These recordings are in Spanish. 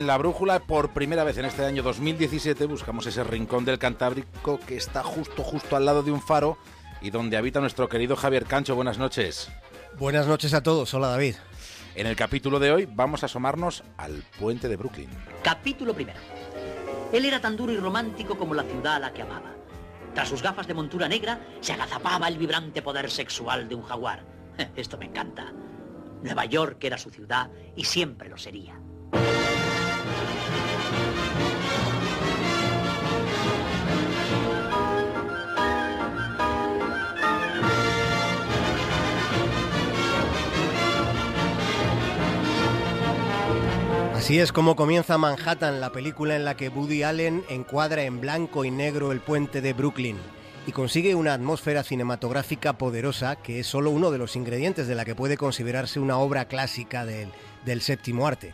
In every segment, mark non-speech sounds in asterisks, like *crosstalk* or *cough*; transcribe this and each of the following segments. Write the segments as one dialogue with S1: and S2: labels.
S1: En la brújula, por primera vez en este año 2017, buscamos ese rincón del Cantábrico que está justo, justo al lado de un faro y donde habita nuestro querido Javier Cancho. Buenas noches.
S2: Buenas noches a todos. Hola, David.
S1: En el capítulo de hoy vamos a asomarnos al puente de Brooklyn.
S3: Capítulo primero. Él era tan duro y romántico como la ciudad a la que amaba. Tras sus gafas de montura negra, se agazapaba el vibrante poder sexual de un jaguar. *laughs* Esto me encanta. Nueva York era su ciudad y siempre lo sería.
S2: Así es como comienza Manhattan, la película en la que Woody Allen encuadra en blanco y negro el puente de Brooklyn y consigue una atmósfera cinematográfica poderosa que es solo uno de los ingredientes de la que puede considerarse una obra clásica del, del séptimo arte.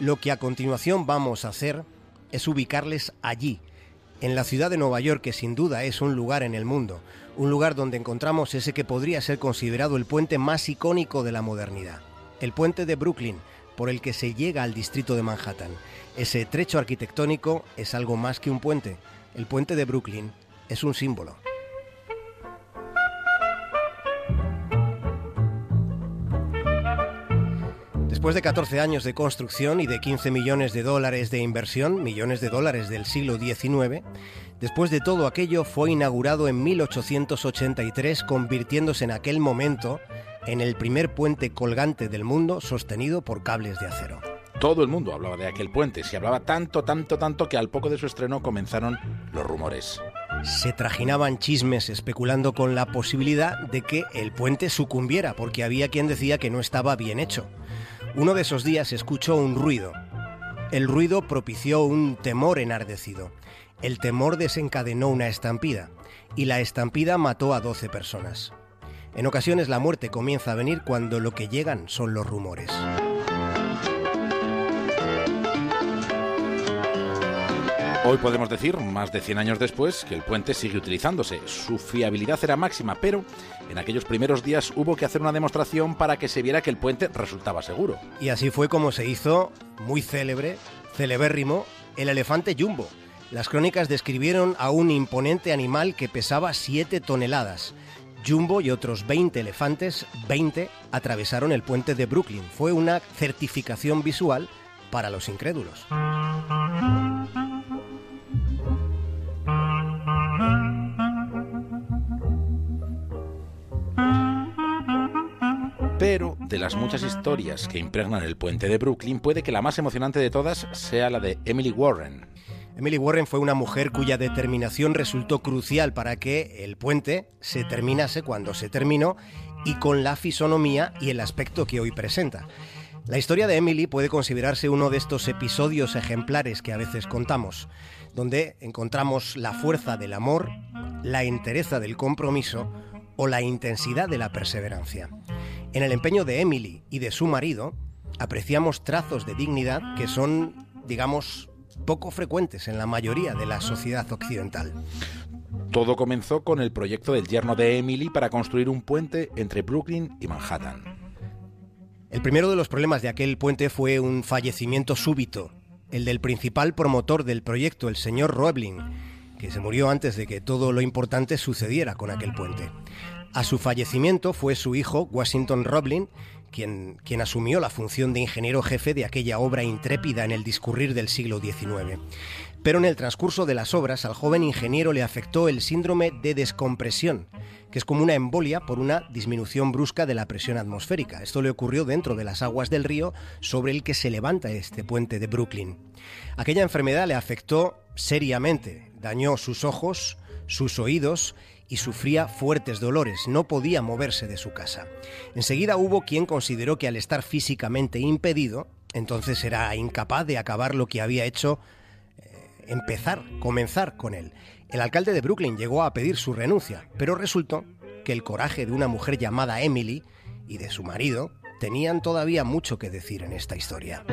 S2: Lo que a continuación vamos a hacer es ubicarles allí, en la ciudad de Nueva York, que sin duda es un lugar en el mundo, un lugar donde encontramos ese que podría ser considerado el puente más icónico de la modernidad, el puente de Brooklyn, por el que se llega al distrito de Manhattan. Ese trecho arquitectónico es algo más que un puente. El puente de Brooklyn es un símbolo. Después de 14 años de construcción y de 15 millones de dólares de inversión, millones de dólares del siglo XIX, después de todo aquello fue inaugurado en 1883 convirtiéndose en aquel momento en el primer puente colgante del mundo sostenido por cables de acero.
S1: Todo el mundo hablaba de aquel puente, se hablaba tanto, tanto, tanto que al poco de su estreno comenzaron los rumores.
S2: Se trajinaban chismes especulando con la posibilidad de que el puente sucumbiera, porque había quien decía que no estaba bien hecho. Uno de esos días escuchó un ruido. El ruido propició un temor enardecido. El temor desencadenó una estampida, y la estampida mató a 12 personas. En ocasiones la muerte comienza a venir cuando lo que llegan son los rumores.
S1: Hoy podemos decir, más de 100 años después, que el puente sigue utilizándose. Su fiabilidad era máxima, pero en aquellos primeros días hubo que hacer una demostración para que se viera que el puente resultaba seguro.
S2: Y así fue como se hizo, muy célebre, celebérrimo, el elefante Jumbo. Las crónicas describieron a un imponente animal que pesaba 7 toneladas Jumbo y otros 20 elefantes, 20, atravesaron el puente de Brooklyn. Fue una certificación visual para los incrédulos.
S1: Las muchas historias que impregnan el puente de Brooklyn, puede que la más emocionante de todas sea la de Emily Warren,
S2: Emily Warren fue una mujer cuya determinación resultó crucial para que el puente se terminase cuando se terminó y con la fisonomía y el aspecto que hoy presenta. La historia de Emily puede considerarse uno de estos episodios ejemplares que a veces contamos, donde encontramos la fuerza del amor, la entereza del compromiso o la intensidad de la perseverancia. En el empeño de Emily y de su marido, apreciamos trazos de dignidad que son, digamos, poco frecuentes en la mayoría de la sociedad occidental.
S1: Todo comenzó con el proyecto del yerno de Emily para construir un puente entre Brooklyn y Manhattan.
S2: El primero de los problemas de aquel puente fue un fallecimiento súbito, el del principal promotor del proyecto, el señor Roebling, que se murió antes de que todo lo importante sucediera con aquel puente. A su fallecimiento fue su hijo, Washington Roebling, quien, quien, asumió la función de ingeniero jefe de aquella obra intrépida en el discurrir del siglo XIX. Pero en el transcurso de las obras al joven ingeniero le afectó el síndrome de descompresión, que es como una embolia por una disminución brusca de la presión atmosférica. Esto le ocurrió dentro de las aguas del río sobre el que se levanta este puente de Brooklyn. Aquella enfermedad le afectó seriamente, dañó sus ojos, sus oídos y sufría fuertes dolores, no podía moverse de su casa. Enseguida hubo quien consideró que al estar físicamente impedido, entonces era incapaz de acabar lo que había hecho, eh, empezar, comenzar con él. El alcalde de Brooklyn llegó a pedir su renuncia, pero resultó que el coraje de una mujer llamada Emily y de su marido tenían todavía mucho que decir en esta historia.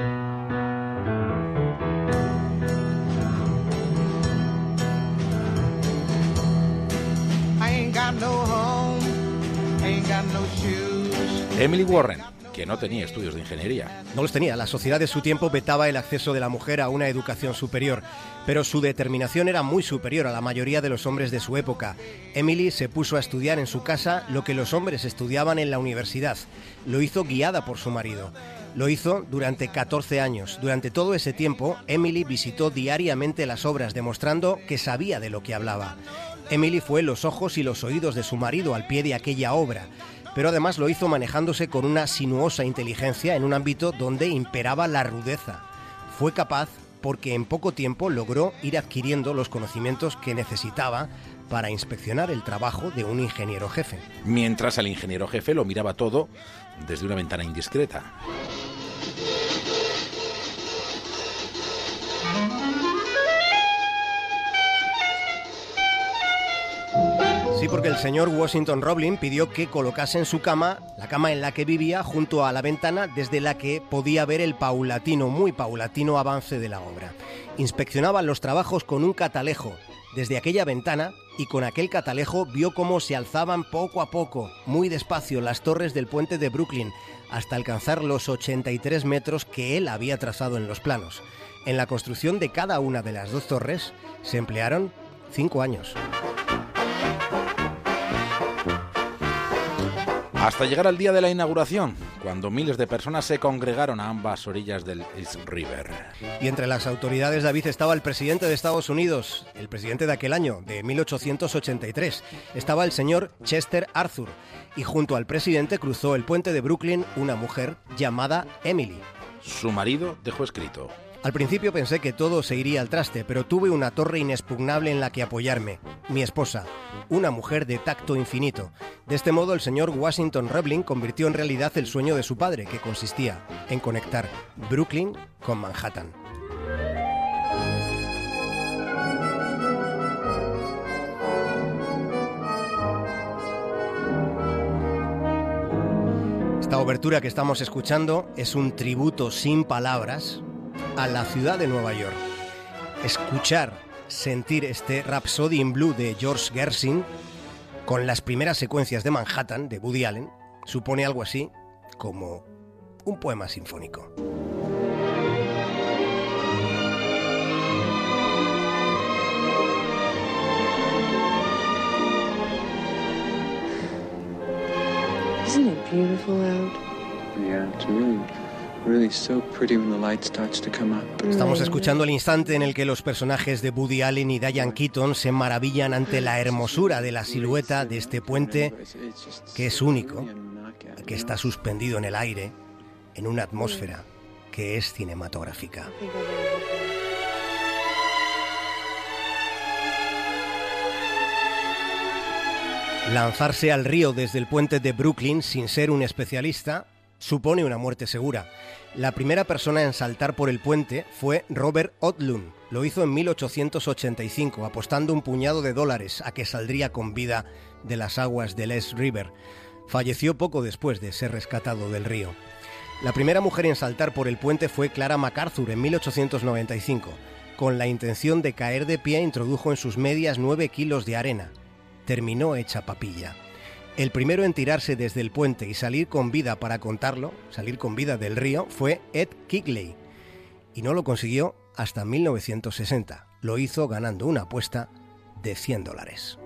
S1: Emily Warren que no tenía estudios de ingeniería.
S2: No los tenía. La sociedad de su tiempo vetaba el acceso de la mujer a una educación superior, pero su determinación era muy superior a la mayoría de los hombres de su época. Emily se puso a estudiar en su casa lo que los hombres estudiaban en la universidad. Lo hizo guiada por su marido. Lo hizo durante 14 años. Durante todo ese tiempo, Emily visitó diariamente las obras, demostrando que sabía de lo que hablaba. Emily fue los ojos y los oídos de su marido al pie de aquella obra pero además lo hizo manejándose con una sinuosa inteligencia en un ámbito donde imperaba la rudeza. Fue capaz porque en poco tiempo logró ir adquiriendo los conocimientos que necesitaba para inspeccionar el trabajo de un ingeniero jefe.
S1: Mientras el ingeniero jefe lo miraba todo desde una ventana indiscreta.
S2: Sí, porque el señor Washington Roblin pidió que colocase en su cama, la cama en la que vivía, junto a la ventana desde la que podía ver el paulatino, muy paulatino avance de la obra. Inspeccionaba los trabajos con un catalejo desde aquella ventana y con aquel catalejo vio cómo se alzaban poco a poco, muy despacio, las torres del puente de Brooklyn hasta alcanzar los 83 metros que él había trazado en los planos. En la construcción de cada una de las dos torres se emplearon cinco años.
S1: Hasta llegar al día de la inauguración, cuando miles de personas se congregaron a ambas orillas del East River.
S2: Y entre las autoridades, David, estaba el presidente de Estados Unidos, el presidente de aquel año, de 1883. Estaba el señor Chester Arthur. Y junto al presidente cruzó el puente de Brooklyn una mujer llamada Emily.
S1: Su marido dejó escrito.
S2: Al principio pensé que todo se iría al traste, pero tuve una torre inexpugnable en la que apoyarme, mi esposa, una mujer de tacto infinito. De este modo, el señor Washington Roebling convirtió en realidad el sueño de su padre, que consistía en conectar Brooklyn con Manhattan. Esta obertura que estamos escuchando es un tributo sin palabras a la ciudad de Nueva York. Escuchar, sentir este Rhapsody in Blue de George Gershwin con las primeras secuencias de Manhattan de Woody Allen supone algo así como un poema sinfónico.
S4: Isn't it beautiful out?
S5: Yeah, it's really,
S2: Estamos escuchando el instante en el que los personajes de Woody Allen y Diane Keaton se maravillan ante la hermosura de la silueta de este puente que es único, que está suspendido en el aire, en una atmósfera que es cinematográfica. Lanzarse al río desde el puente de Brooklyn sin ser un especialista supone una muerte segura. La primera persona en saltar por el puente fue Robert Odlund. Lo hizo en 1885, apostando un puñado de dólares a que saldría con vida de las aguas del East River. Falleció poco después de ser rescatado del río. La primera mujer en saltar por el puente fue Clara MacArthur en 1895. Con la intención de caer de pie introdujo en sus medias 9 kilos de arena. Terminó hecha papilla. El primero en tirarse desde el puente y salir con vida para contarlo, salir con vida del río, fue Ed Kigley. Y no lo consiguió hasta 1960. Lo hizo ganando una apuesta de 100 dólares.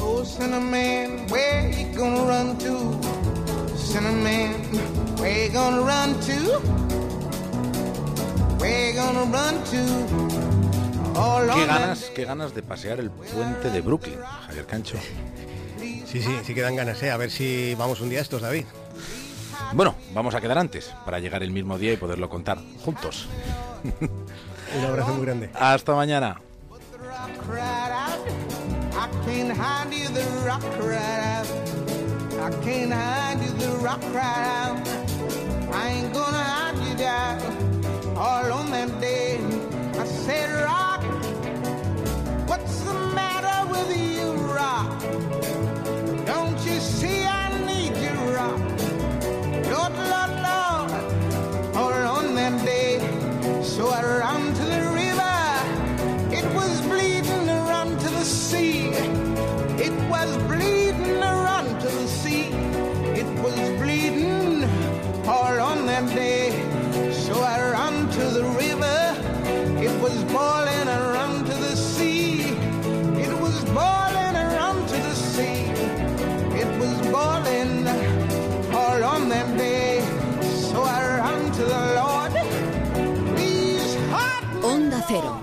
S6: Oh, Cinnamon, where you gonna run to? Cinnamon, where you gonna run to?
S1: Qué ganas, qué ganas de pasear el puente de Brooklyn, Javier Cancho.
S2: Sí, sí, sí que dan ganas, ¿eh? A ver si vamos un día a estos, David.
S1: Bueno, vamos a quedar antes para llegar el mismo día y poderlo contar juntos.
S2: Un abrazo muy grande.
S1: Hasta mañana.
S6: rock right out. I can't hide you the rock right out. I can't hide you the rock right out. I ain't gonna hide you down. All on that day, I said, to. It was to the sea. It was to the sea. It was on. So to the Lord.
S7: Onda Cero.